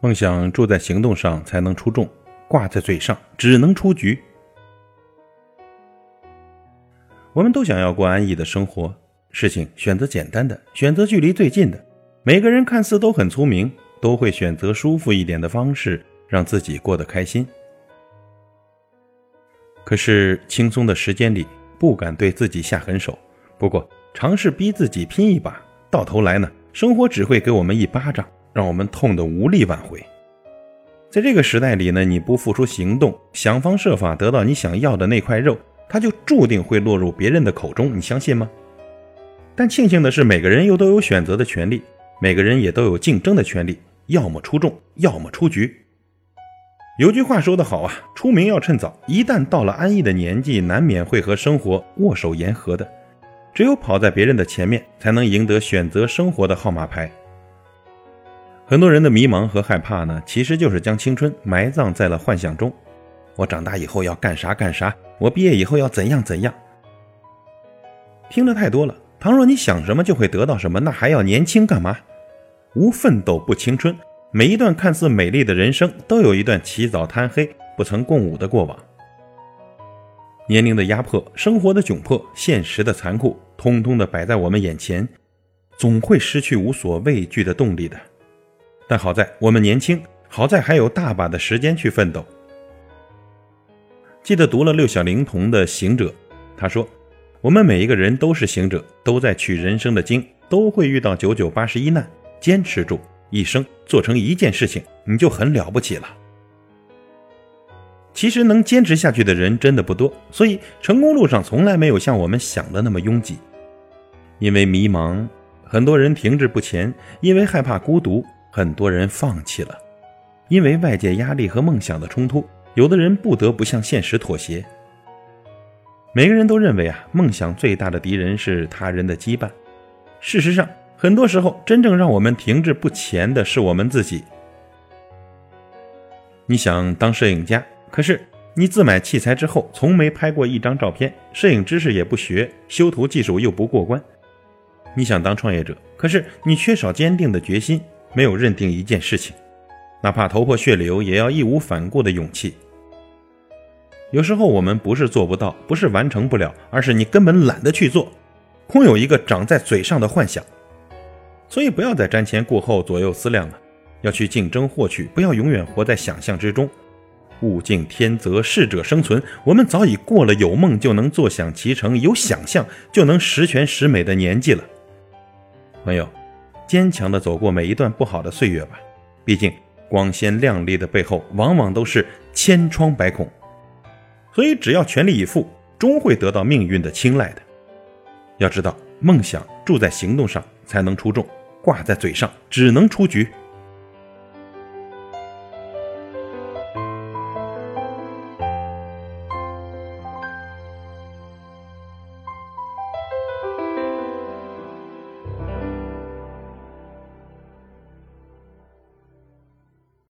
梦想住在行动上才能出众，挂在嘴上只能出局。我们都想要过安逸的生活，事情选择简单的，选择距离最近的。每个人看似都很聪明，都会选择舒服一点的方式，让自己过得开心。可是轻松的时间里，不敢对自己下狠手。不过尝试逼自己拼一把，到头来呢，生活只会给我们一巴掌，让我们痛得无力挽回。在这个时代里呢，你不付出行动，想方设法得到你想要的那块肉，它就注定会落入别人的口中。你相信吗？但庆幸的是，每个人又都有选择的权利，每个人也都有竞争的权利，要么出众，要么出局。有句话说得好啊，出名要趁早。一旦到了安逸的年纪，难免会和生活握手言和的。只有跑在别人的前面，才能赢得选择生活的号码牌。很多人的迷茫和害怕呢，其实就是将青春埋葬在了幻想中。我长大以后要干啥干啥，我毕业以后要怎样怎样。听得太多了，倘若你想什么就会得到什么，那还要年轻干嘛？无奋斗不青春。每一段看似美丽的人生，都有一段起早贪黑、不曾共舞的过往。年龄的压迫、生活的窘迫、现实的残酷，通通的摆在我们眼前，总会失去无所畏惧的动力的。但好在我们年轻，好在还有大把的时间去奋斗。记得读了六小龄童的《行者》，他说：“我们每一个人都是行者，都在取人生的经，都会遇到九九八十一难，坚持住。”一生做成一件事情，你就很了不起了。其实能坚持下去的人真的不多，所以成功路上从来没有像我们想的那么拥挤。因为迷茫，很多人停滞不前；因为害怕孤独，很多人放弃了；因为外界压力和梦想的冲突，有的人不得不向现实妥协。每个人都认为啊，梦想最大的敌人是他人的羁绊。事实上，很多时候，真正让我们停滞不前的是我们自己。你想当摄影家，可是你自买器材之后，从没拍过一张照片，摄影知识也不学，修图技术又不过关。你想当创业者，可是你缺少坚定的决心，没有认定一件事情，哪怕头破血流，也要义无反顾的勇气。有时候我们不是做不到，不是完成不了，而是你根本懒得去做，空有一个长在嘴上的幻想。所以不要再瞻前顾后、左右思量了，要去竞争获取，不要永远活在想象之中。物竞天择，适者生存。我们早已过了有梦就能坐享其成、有想象就能十全十美的年纪了。朋友，坚强的走过每一段不好的岁月吧。毕竟光鲜亮丽的背后，往往都是千疮百孔。所以只要全力以赴，终会得到命运的青睐的。要知道，梦想住在行动上。才能出众，挂在嘴上只能出局。